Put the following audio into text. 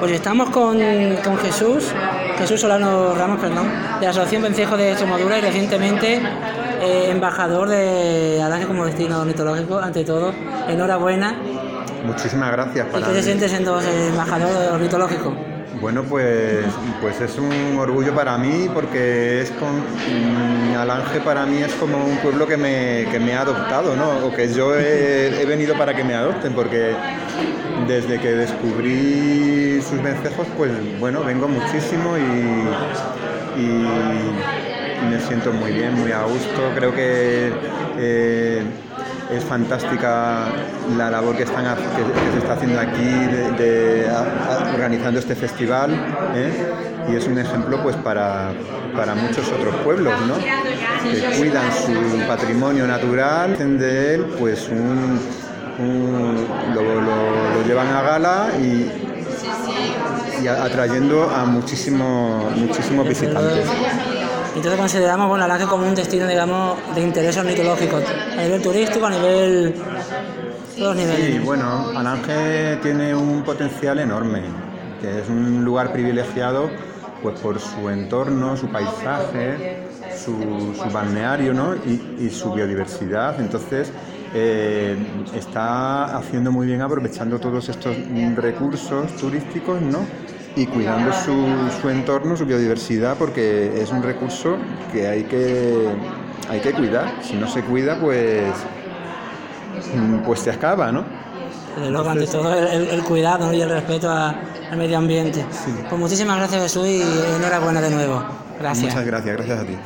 Pues estamos con, con Jesús, Jesús Solano Ramos, perdón, de la Asociación Vencejo de Extremadura y recientemente eh, embajador de Alange como destino ornitológico. Ante todo, enhorabuena. Muchísimas gracias. ¿Y qué se siente siendo embajador ornitológico? Bueno, pues, pues es un orgullo para mí porque es con Alange para mí es como un pueblo que me, que me ha adoptado, ¿no? O que yo he, venido para que me adopten, porque desde que descubrí sus vencejos, pues bueno, vengo muchísimo y, me siento muy bien, muy a gusto. Creo que es fantástica la labor que, están, que, se está haciendo aquí de, organizando este festival ¿eh? y es un ejemplo pues para, para muchos otros pueblos ¿no? que cuidan su patrimonio natural hacen de él pues un, un lo, lo, lo, llevan a gala y, y atrayendo a muchísimos muchísimos visitantes. Entonces consideramos bueno, Alange como un destino digamos, de interés ornitológico, a nivel turístico, a nivel... todos niveles. Sí, bueno, Alange tiene un potencial enorme, que es un lugar privilegiado pues por su entorno, su paisaje, su, su balneario ¿no? y, su biodiversidad. Entonces, eh, está haciendo muy bien aprovechando todos estos recursos turísticos ¿no? y cuidando su, su, entorno, su biodiversidad, porque es un recurso que hay que, hay que cuidar. Si no se cuida, pues, pues se acaba, ¿no? Luego, ante todo, el, el cuidado y el respeto a, al medio ambiente. Sí. Pues muchísimas gracias, Jesús, y enhorabuena de nuevo. Gracias. Muchas gracias, gracias a ti.